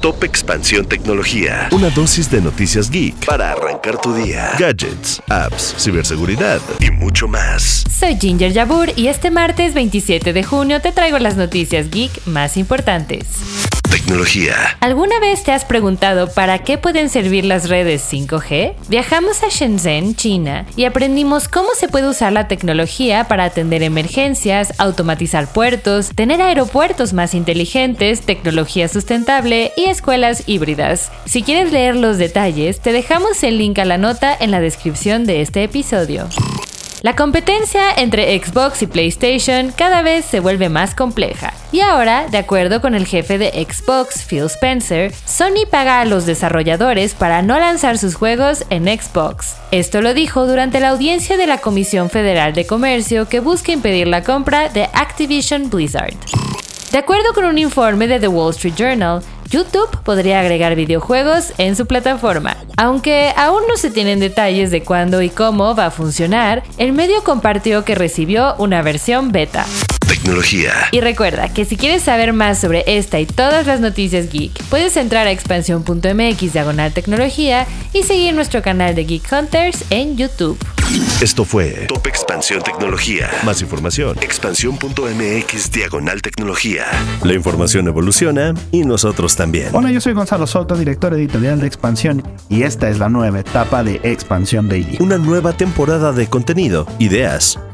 Top Expansión Tecnología. Una dosis de noticias geek para arrancar tu día. Gadgets, apps, ciberseguridad y mucho más. Soy Ginger Yabur y este martes 27 de junio te traigo las noticias geek más importantes. Tecnología. ¿Alguna vez te has preguntado para qué pueden servir las redes 5G? Viajamos a Shenzhen, China, y aprendimos cómo se puede usar la tecnología para atender emergencias, automatizar puertos, tener aeropuertos más inteligentes, tecnología sustentable y escuelas híbridas. Si quieres leer los detalles, te dejamos el link a la nota en la descripción de este episodio. La competencia entre Xbox y PlayStation cada vez se vuelve más compleja. Y ahora, de acuerdo con el jefe de Xbox, Phil Spencer, Sony paga a los desarrolladores para no lanzar sus juegos en Xbox. Esto lo dijo durante la audiencia de la Comisión Federal de Comercio que busca impedir la compra de Activision Blizzard. De acuerdo con un informe de The Wall Street Journal, YouTube podría agregar videojuegos en su plataforma. Aunque aún no se tienen detalles de cuándo y cómo va a funcionar, el medio compartió que recibió una versión beta. Tecnología. Y recuerda que si quieres saber más sobre esta y todas las noticias geek, puedes entrar a expansión.mx diagonal tecnología y seguir nuestro canal de Geek Hunters en YouTube. Esto fue Top Expansión Tecnología. Más información. Expansión.mx diagonal tecnología. La información evoluciona y nosotros también. Hola, yo soy Gonzalo Soto, director editorial de Expansión, y esta es la nueva etapa de Expansión Daily. Una nueva temporada de contenido, ideas